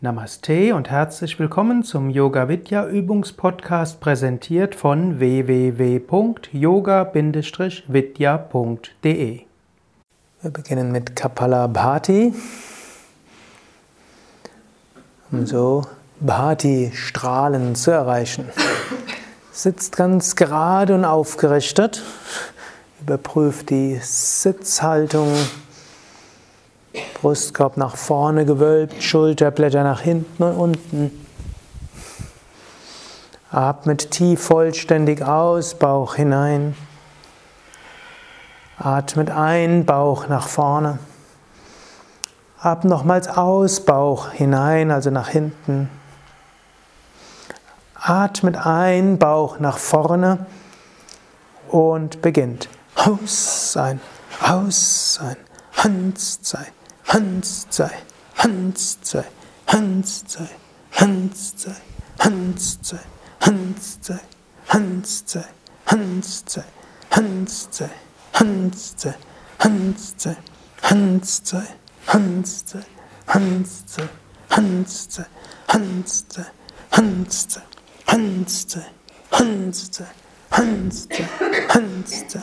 Namaste und herzlich willkommen zum Yoga Vidya Übungspodcast präsentiert von www.yoga-vidya.de. Wir beginnen mit Kapalabhati. Um so Bhati-Strahlen zu erreichen. Sitzt ganz gerade und aufgerichtet. Überprüft die Sitzhaltung. Brustkorb nach vorne gewölbt, Schulterblätter nach hinten und unten. Atmet tief vollständig aus, Bauch hinein. Atmet ein, Bauch nach vorne. Atmet nochmals aus, Bauch hinein, also nach hinten. Atmet ein, Bauch nach vorne und beginnt. Aus sein, aus sein, Hans sein, Hans sei, Hans sei, Hans sei, Hans sei, Hans sei, Hans sei, Hans sei, Hans sei, Hans sei, Hans sei, Hans sei, Hans sei, Hans sei, Hans sei, Hans sei, Hans sei, Hans sei, Hanste, Hanste, Hanste, Hanste, Hanste,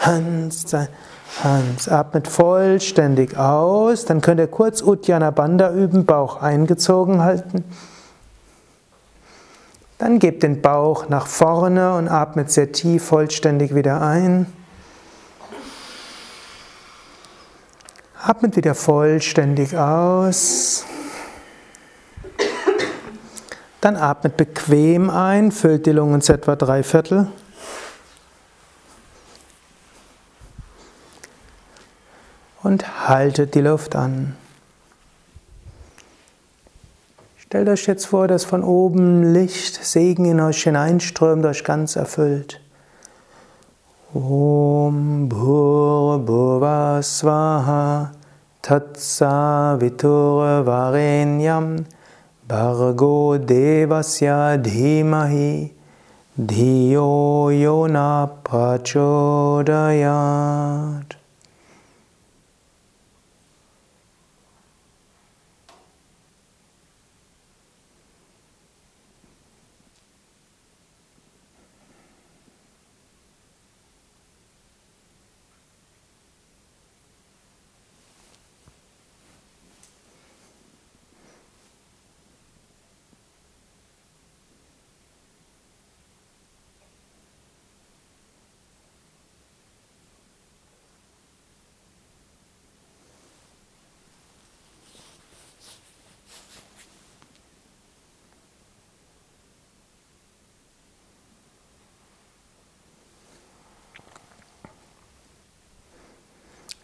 Hans. Atmet vollständig aus. Dann könnt ihr kurz Uddiyana Bandha üben, Bauch eingezogen halten. Dann gebt den Bauch nach vorne und atmet sehr tief vollständig wieder ein. Atmet wieder vollständig aus. Dann atmet bequem ein, füllt die Lungen zu etwa drei Viertel. Und haltet die Luft an. Stellt euch jetzt vor, dass von oben Licht, Segen in euch hineinströmt, euch ganz erfüllt. Om Bhur Bhuva Swaha Tatsa Vitur Varenyam Bargo Devasya Dhimahi Dhiyo Yona Prachodayat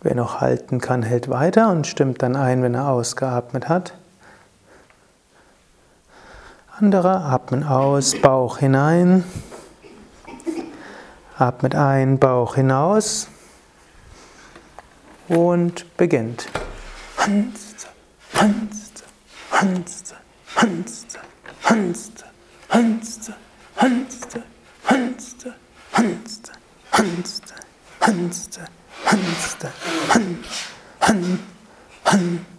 Wer noch halten kann, hält weiter und stimmt dann ein, wenn er ausgeatmet hat. Andere atmen aus, Bauch hinein. Atmet ein, Bauch hinaus. Und beginnt. Hans, Hans, Hans, Hans, Hans, Hans, Hans, Hans, Hans, Hans, Hans, Hanste, 한, 한, 한, 한.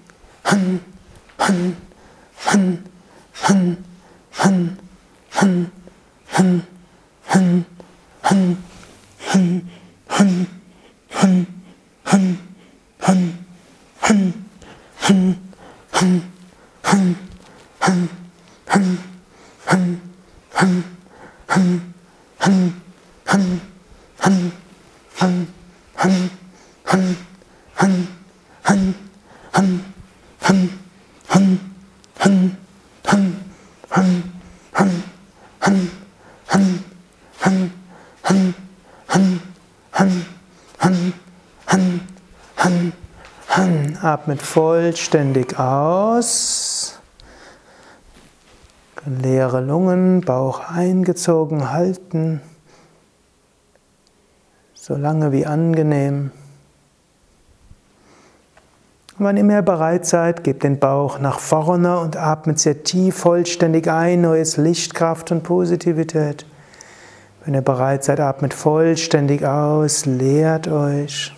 Atmet vollständig aus. Leere Lungen, Bauch eingezogen halten, so lange wie angenehm. Und wann immer ihr bereit seid, gebt den Bauch nach vorne und atmet sehr tief vollständig ein, neues Licht, Kraft und Positivität. Wenn ihr bereit seid, atmet vollständig aus, leert euch.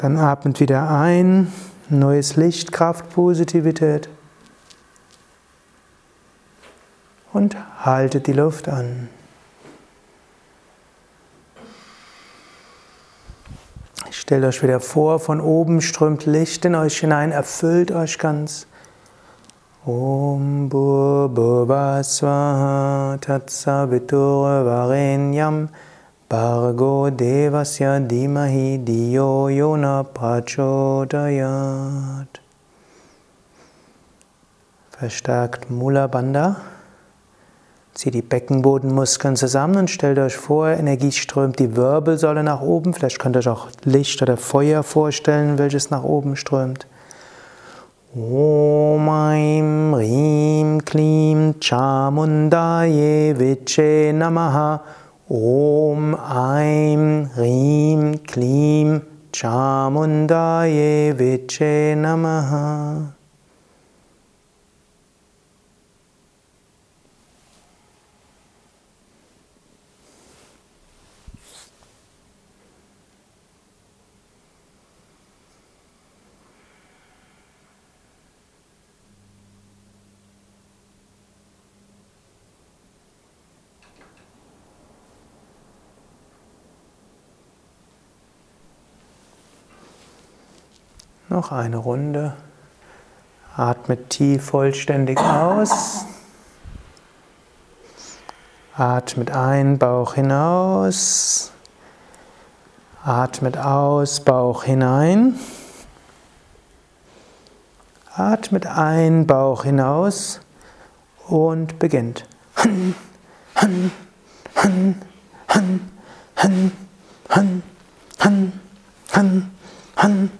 Dann atmet wieder ein, neues Licht, Kraft, Positivität. Und haltet die Luft an. Stellt euch wieder vor, von oben strömt Licht in euch hinein, erfüllt euch ganz. Om Bhurva Swaha Tatsavitur Varenyam Bargo Devasya Dimahi Diyo Yona Prachodayat Verstärkt Mula Bandha Zieht die Beckenbodenmuskeln zusammen und stellt euch vor, Energie strömt die Wirbelsäule nach oben. Vielleicht könnt ihr euch auch Licht oder Feuer vorstellen, welches nach oben strömt. Om Aim Rim Klim Chamundaye Viche Namaha Om Aim Rim Klim Chamundaye Viche Namaha Noch eine Runde. Atmet tief vollständig aus. Atmet ein, Bauch hinaus. Atmet aus, Bauch hinein. Atmet ein, Bauch hinaus und beginnt. Han, han, han, han, han, han, han, han, han.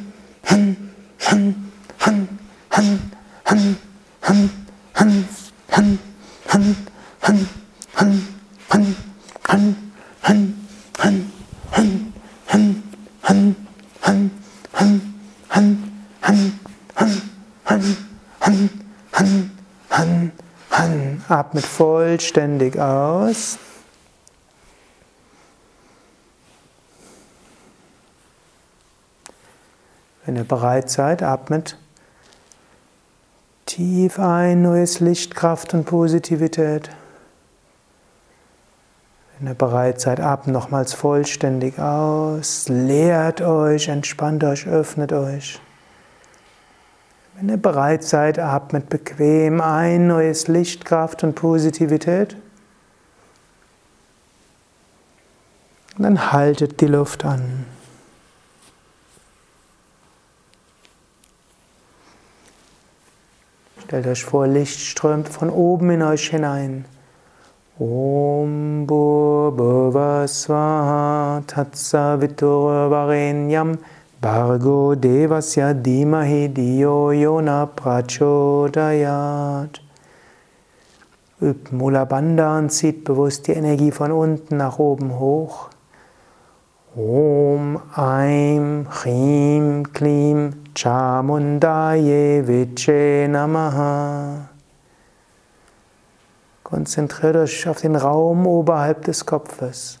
Han, Han, Han, Han, Han. Atmet vollständig aus. Wenn ihr bereit seid, atmet tief ein, neues Licht, Kraft und Positivität. Wenn ihr bereit seid, atmet nochmals vollständig aus, leert euch, entspannt euch, öffnet euch. Wenn ihr bereit seid, atmet bequem ein, neues Licht, Kraft und Positivität. Und dann haltet die Luft an. Stellt euch vor, Licht strömt von oben in euch hinein. Om Bhurva Swaha Tatsavitur Varenyam Bargo Devasya Dimahi Diyo Yona Prachodayat. Übt Mula Bandha und zieht bewusst die Energie von unten nach oben hoch. Om Aim Chrim Klim Chamundaye Viche Namaha. Konzentriert euch auf den Raum oberhalb des Kopfes.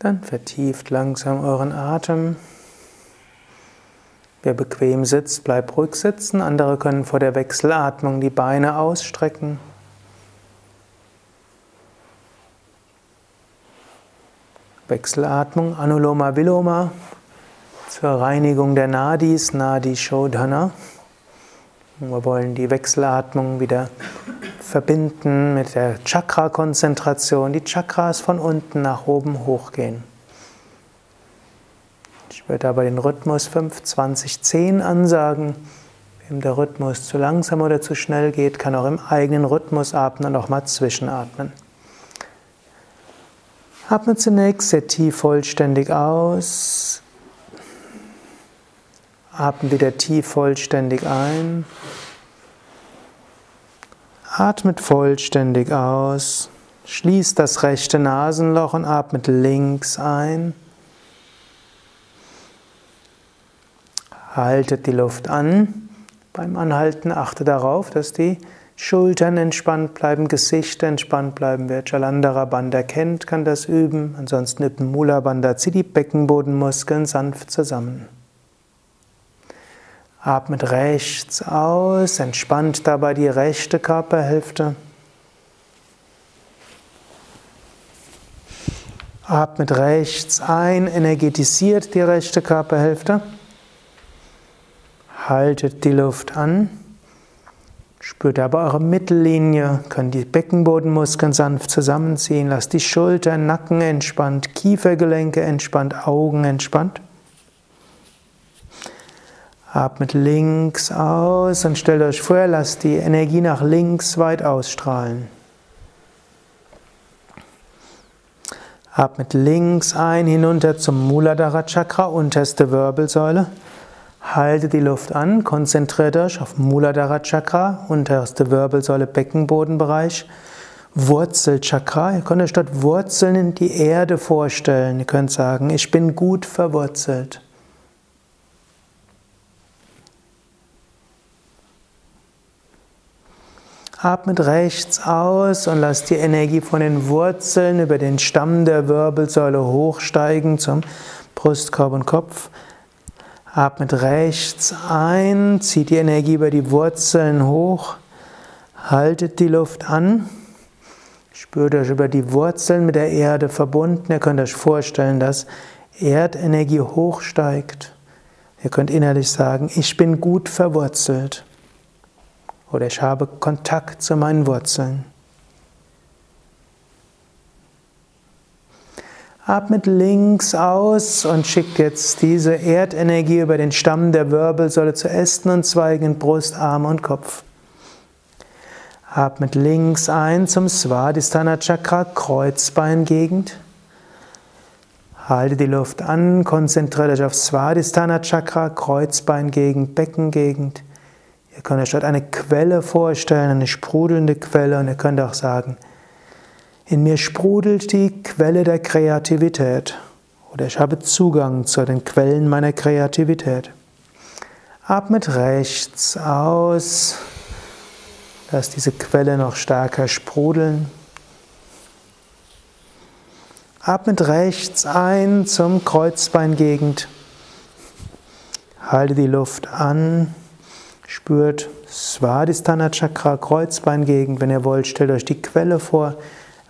Dann vertieft langsam euren Atem. Wer bequem sitzt, bleibt ruhig sitzen. Andere können vor der Wechselatmung die Beine ausstrecken. Wechselatmung, Anuloma Viloma, zur Reinigung der Nadis, Nadi Shodhana. Wir wollen die Wechselatmung wieder verbinden mit der Chakra-Konzentration. Die Chakras von unten nach oben hochgehen. Ich würde aber den Rhythmus 5, 20, 10 ansagen. Wem der Rhythmus zu langsam oder zu schnell geht, kann auch im eigenen Rhythmus atmen und auch mal zwischenatmen. Atme zunächst sehr tief vollständig aus. Atme wieder tief vollständig ein. Atmet vollständig aus. Schließ das rechte Nasenloch und atmet links ein. Haltet die Luft an. Beim Anhalten achte darauf, dass die Schultern entspannt bleiben, Gesicht entspannt bleiben. Wer Jalandhara Bandha kennt, kann das üben. Ansonsten übt Mula Bandha. Zieh die Beckenbodenmuskeln sanft zusammen. Atmet rechts aus, entspannt dabei die rechte Körperhälfte. Atmet rechts ein, energetisiert die rechte Körperhälfte. Haltet die Luft an. Spürt aber eure Mittellinie, könnt die Beckenbodenmuskeln sanft zusammenziehen, lasst die Schultern, Nacken entspannt, Kiefergelenke entspannt, Augen entspannt. Atmet links aus und stellt euch vor, lasst die Energie nach links weit ausstrahlen. Atmet links ein, hinunter zum Muladhara Chakra, unterste Wirbelsäule. Haltet die Luft an, konzentriert euch auf Muladhara Chakra, unterste Wirbelsäule, Beckenbodenbereich, Wurzelchakra. Ihr könnt euch dort Wurzeln in die Erde vorstellen. Ihr könnt sagen, ich bin gut verwurzelt. Atmet rechts aus und lasst die Energie von den Wurzeln über den Stamm der Wirbelsäule hochsteigen zum Brustkorb und Kopf. Atmet rechts ein, zieht die Energie über die Wurzeln hoch, haltet die Luft an, spürt euch über die Wurzeln mit der Erde verbunden. Ihr könnt euch vorstellen, dass Erdenergie hochsteigt. Ihr könnt innerlich sagen, ich bin gut verwurzelt oder ich habe Kontakt zu meinen Wurzeln. Atmet links aus und schickt jetzt diese Erdenergie über den Stamm der Wirbelsäule zu Ästen und Zweigen, Brust, Arm und Kopf. Atmet links ein zum Svadhisthana Chakra, Kreuzbeingegend. Halte die Luft an, konzentriert euch auf Svadhisthana Chakra, Kreuzbeingegend, Beckengegend. Ihr könnt euch dort eine Quelle vorstellen, eine sprudelnde Quelle und ihr könnt auch sagen, in mir sprudelt die Quelle der Kreativität oder ich habe Zugang zu den Quellen meiner Kreativität. Atmet rechts aus, lass diese Quelle noch stärker sprudeln. Atmet rechts ein zum Kreuzbeingegend. Halte die Luft an, spürt Svadhisthana Chakra, Kreuzbeingegend. Wenn ihr wollt, stellt euch die Quelle vor.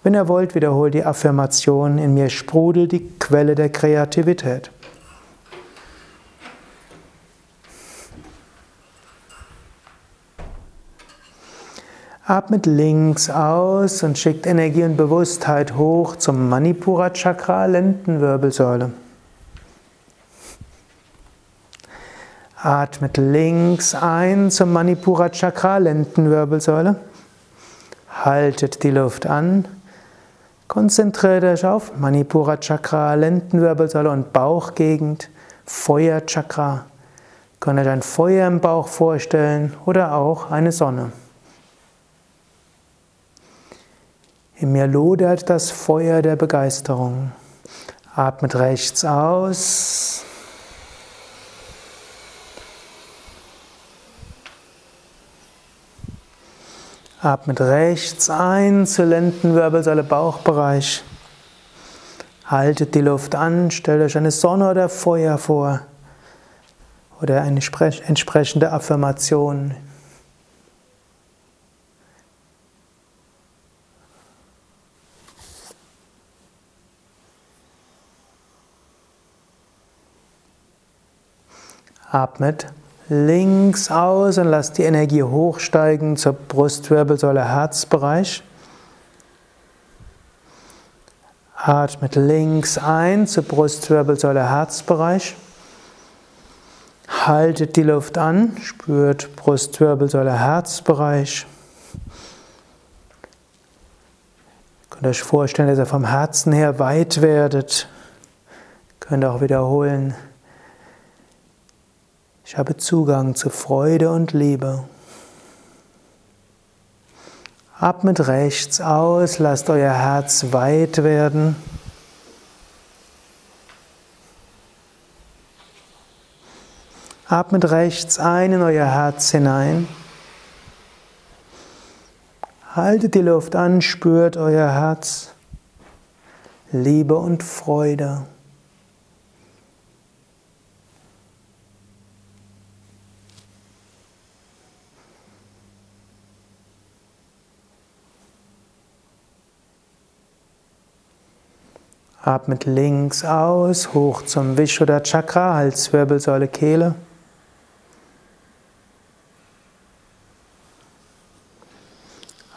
Wenn ihr wollt, wiederholt die Affirmation, in mir sprudelt die Quelle der Kreativität. Atmet links aus und schickt Energie und Bewusstheit hoch zum Manipura Chakra, Lendenwirbelsäule. Atmet links ein zum Manipura Chakra, Lendenwirbelsäule. Haltet die Luft an. Konzentriert euch auf Manipura Chakra, Lendenwirbelsäule und Bauchgegend, Feuerchakra. Könnt euch ein Feuer im Bauch vorstellen oder auch eine Sonne. In mir lodert das Feuer der Begeisterung. Atmet rechts aus. Atmet rechts ein zur Lendenwirbelsäule, Bauchbereich. Haltet die Luft an, stellt euch eine Sonne oder Feuer vor oder eine entsprechende Affirmation. Atmet links aus und lasst die Energie hochsteigen zur Brustwirbelsäule Herzbereich. Atmet links ein zur Brustwirbelsäule Herzbereich. Haltet die Luft an, spürt Brustwirbelsäule Herzbereich. Ihr könnt euch vorstellen, dass ihr vom Herzen her weit werdet. Ihr könnt auch wiederholen. Ich habe Zugang zu Freude und Liebe. Atmet rechts aus, lasst euer Herz weit werden. Atmet rechts ein in euer Herz hinein. Haltet die Luft an, spürt euer Herz. Liebe und Freude. Atmet links aus, hoch zum Vishuddha Chakra, Halswirbelsäule, Kehle.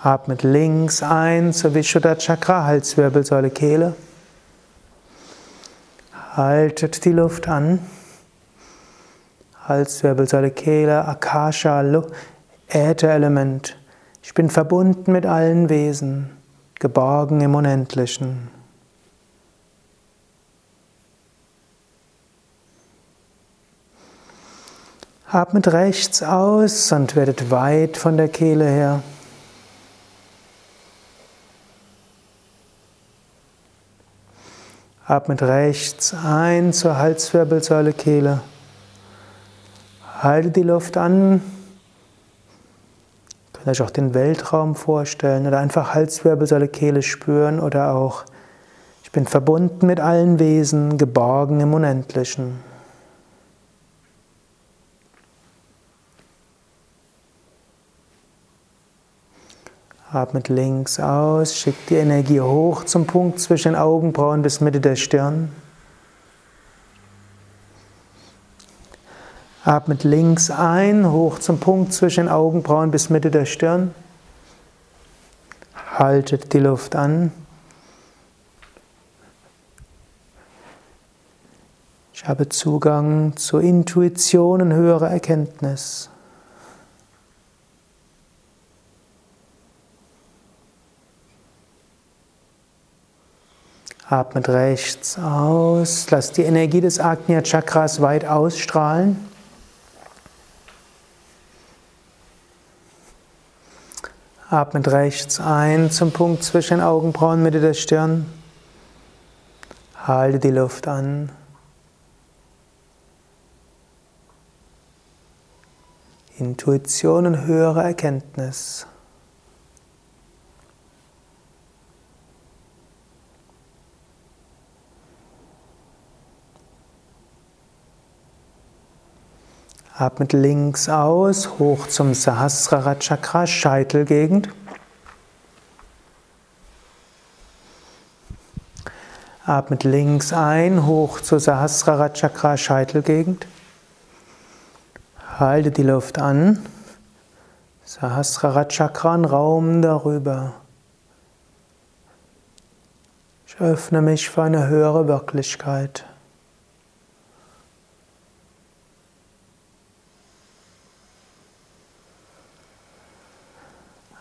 Atmet links ein zur Vishuddha Chakra, Halswirbelsäule, Kehle. Haltet die Luft an. Halswirbelsäule, Kehle, Akasha, Ätherelement. Ich bin verbunden mit allen Wesen, geborgen im Unendlichen. Atmet rechts aus und werdet weit von der Kehle her. Atmet rechts ein zur Halswirbelsäule Kehle. Halte die Luft an. Könnt euch auch den Weltraum vorstellen oder einfach Halswirbelsäule Kehle spüren oder auch ich bin verbunden mit allen Wesen, geborgen im Unendlichen. Atmet links aus, schickt die Energie hoch zum Punkt zwischen den Augenbrauen bis Mitte der Stirn. Atmet links ein, hoch zum Punkt zwischen den Augenbrauen bis Mitte der Stirn. Haltet die Luft an. Ich habe Zugang zur Intuition und höherer Erkenntnis. Atmet rechts aus. Lass die Energie des Agnya Chakras weit ausstrahlen. Atmet rechts ein zum Punkt zwischen Augenbrauen, Mitte der Stirn. Halte die Luft an. Intuition und höhere Erkenntnis. Atmet links aus, hoch zum Sahasrara Chakra, Scheitelgegend. Atmet links ein, hoch zur Sahasrara Chakra, Scheitelgegend. Halte die Luft an. Sahasrara Chakra, Raum darüber. Ich öffne mich für eine höhere Wirklichkeit.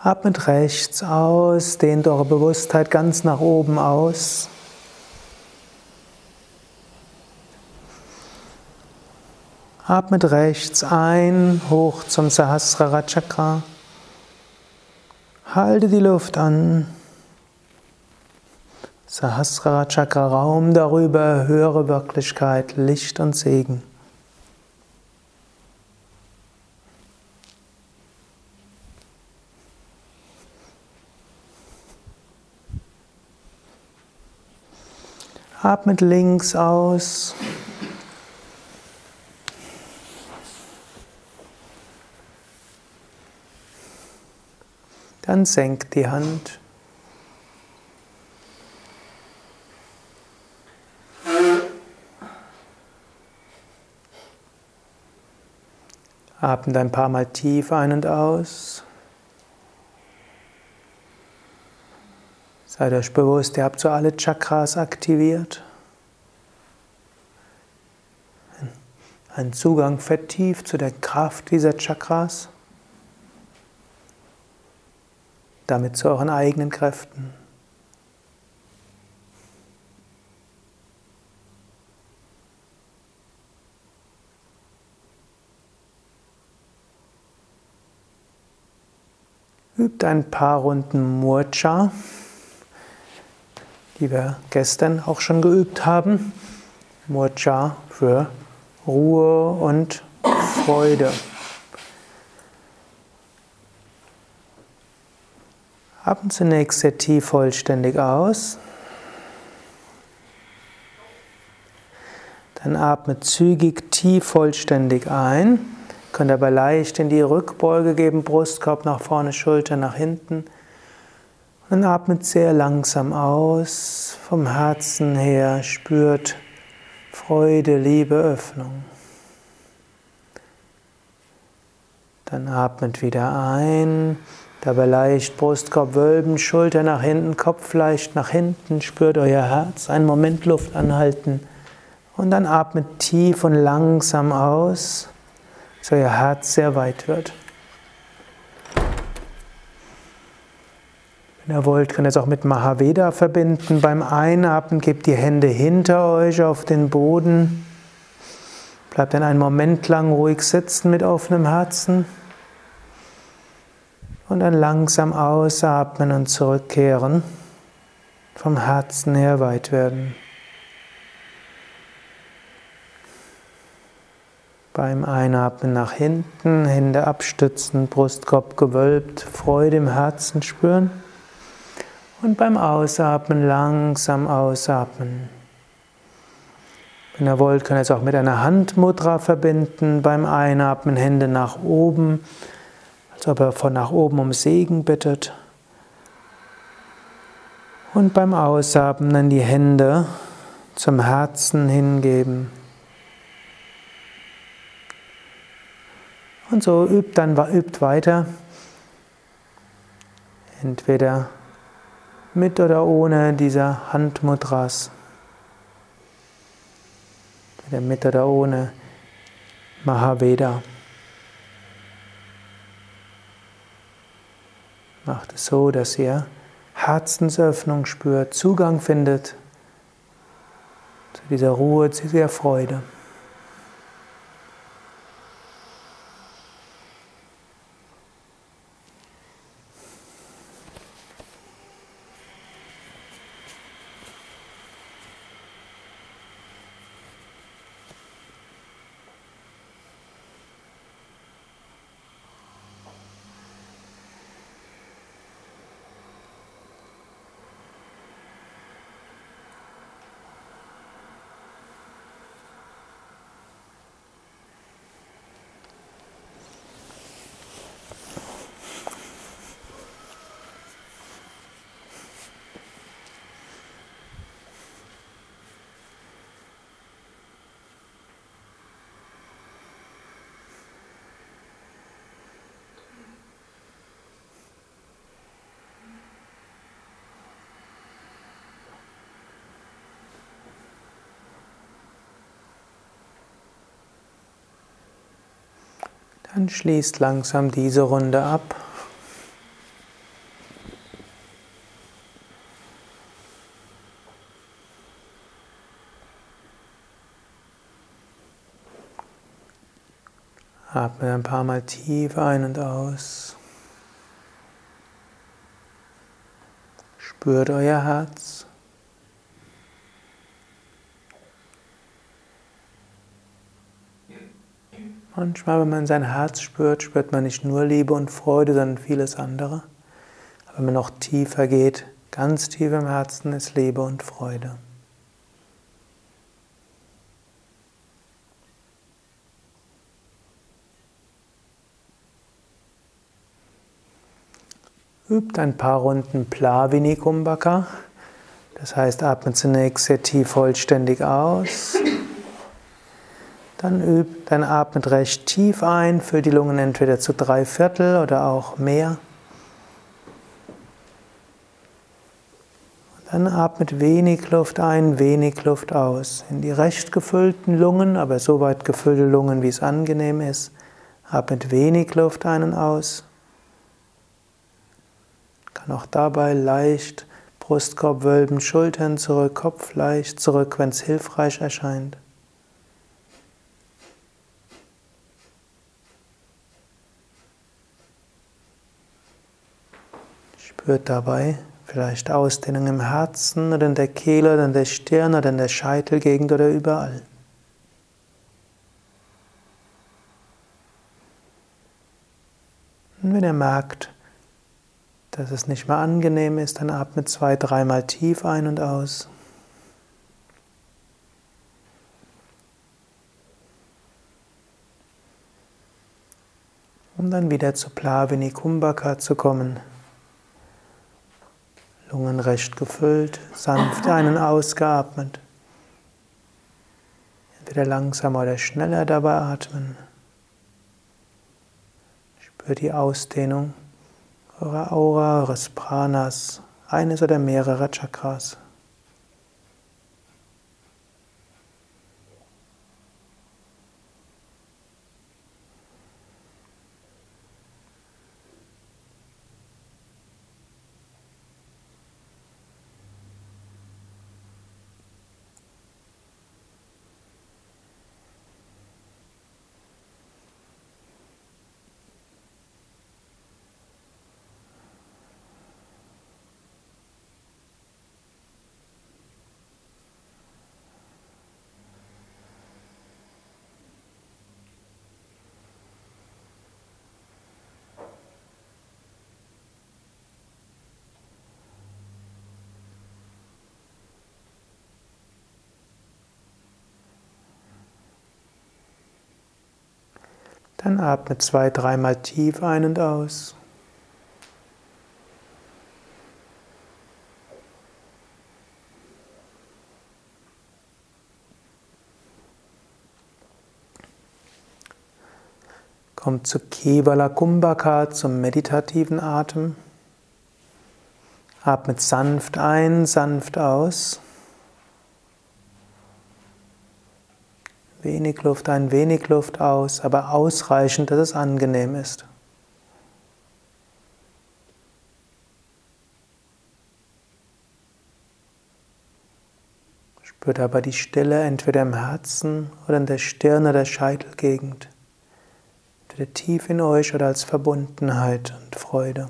Atmet rechts aus, dehnt eure Bewusstheit ganz nach oben aus. Atmet rechts ein, hoch zum Sahasrara Chakra. Halte die Luft an. Sahasrara Chakra Raum darüber, höhere Wirklichkeit, Licht und Segen. Atmet links aus. Dann senkt die Hand. Atmet ein paar Mal tief ein und aus. Seid euch bewusst, ihr habt so alle Chakras aktiviert. Ein Zugang vertieft zu der Kraft dieser Chakras. Damit zu euren eigenen Kräften. Übt ein paar Runden Murcha, die wir gestern auch schon geübt haben. Murcha für Ruhe und Freude. Atmen zunächst sehr tief vollständig aus. Dann atme zügig tief vollständig ein. Könnt aber leicht in die Rückbeuge geben, Brustkorb nach vorne, Schulter nach hinten. Und atmet sehr langsam aus, vom Herzen her, spürt Freude, Liebe, Öffnung. Dann atmet wieder ein, dabei leicht Brustkorb wölben, Schulter nach hinten, Kopf leicht nach hinten, spürt euer Herz, einen Moment Luft anhalten und dann atmet tief und langsam aus dass euer Herz sehr weit wird. Wenn ihr wollt, könnt ihr es auch mit Mahaveda verbinden. Beim Einatmen gebt die Hände hinter euch auf den Boden. Bleibt dann einen Moment lang ruhig sitzen mit offenem Herzen. Und dann langsam ausatmen und zurückkehren. Vom Herzen her weit werden. Beim Einatmen nach hinten, Hände abstützen, Brustkorb gewölbt, Freude im Herzen spüren. Und beim Ausatmen langsam ausatmen. Wenn ihr wollt, könnt ihr es auch mit einer Handmudra verbinden. Beim Einatmen Hände nach oben, als ob er von nach oben um Segen bittet. Und beim Ausatmen dann die Hände zum Herzen hingeben. Und so übt dann übt weiter. Entweder mit oder ohne dieser Handmudras. Mit oder ohne Mahaveda. Macht es so, dass ihr Herzensöffnung spürt, Zugang findet zu dieser Ruhe, zu dieser Freude. Dann schließt langsam diese Runde ab. Atme ein paar Mal tief ein und aus. Spürt euer Herz. Manchmal, wenn man sein Herz spürt, spürt man nicht nur Liebe und Freude, sondern vieles andere. Aber wenn man noch tiefer geht, ganz tief im Herzen ist Liebe und Freude. Übt ein paar Runden Plavini Kumbhaka. Das heißt, atmet zunächst sehr tief vollständig aus. Dann übt, dann atmet recht tief ein, füllt die Lungen entweder zu drei Viertel oder auch mehr. Dann atmet wenig Luft ein, wenig Luft aus. In die recht gefüllten Lungen, aber so weit gefüllte Lungen, wie es angenehm ist. Atmet wenig Luft ein und aus. Kann auch dabei leicht Brustkorb wölben, Schultern zurück, Kopf leicht zurück, wenn es hilfreich erscheint. Spürt dabei Vielleicht Ausdehnung im Herzen oder in der Kehle oder in der Stirn oder in der Scheitelgegend oder überall. Und wenn ihr merkt, dass es nicht mehr angenehm ist, dann atmet zwei, dreimal tief ein und aus. Um dann wieder zu Plavini Kumbhaka zu kommen. Lungen recht gefüllt, sanft ein- und ausgeatmet. Entweder langsamer oder schneller dabei atmen. Spür die Ausdehnung eurer Aura, eures Pranas, eines oder mehrerer Chakras. Dann atme zwei, dreimal tief ein und aus. Kommt zu Kevala Kumbhaka, zum meditativen Atem. Atmet sanft ein, sanft aus. Wenig Luft ein, wenig Luft aus, aber ausreichend, dass es angenehm ist. Spürt aber die Stille entweder im Herzen oder in der Stirn oder der Scheitelgegend. Entweder tief in euch oder als Verbundenheit und Freude.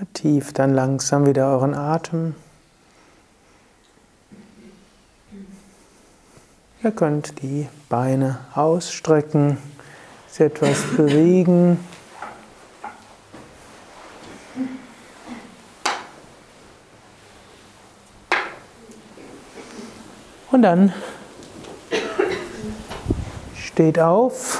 Vertieft dann langsam wieder euren Atem. Ihr könnt die Beine ausstrecken, sie etwas bewegen. Und dann steht auf.